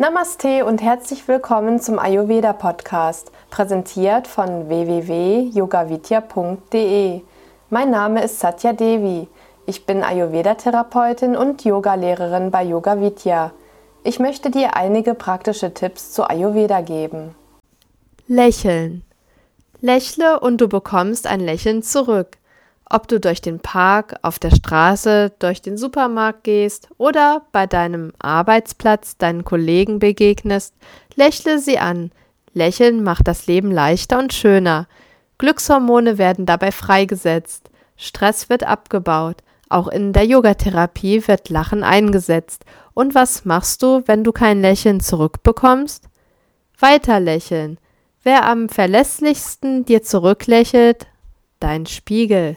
Namaste und herzlich willkommen zum Ayurveda Podcast, präsentiert von www.yogavidya.de. Mein Name ist Satya Devi. Ich bin Ayurveda-Therapeutin und Yogalehrerin bei Yoga Vidya. Ich möchte dir einige praktische Tipps zu Ayurveda geben. Lächeln. Lächle und du bekommst ein Lächeln zurück. Ob du durch den Park, auf der Straße, durch den Supermarkt gehst oder bei deinem Arbeitsplatz deinen Kollegen begegnest, lächle sie an. Lächeln macht das Leben leichter und schöner. Glückshormone werden dabei freigesetzt. Stress wird abgebaut. Auch in der Yogatherapie wird Lachen eingesetzt. Und was machst du, wenn du kein Lächeln zurückbekommst? Weiter lächeln. Wer am verlässlichsten dir zurücklächelt? Dein Spiegel.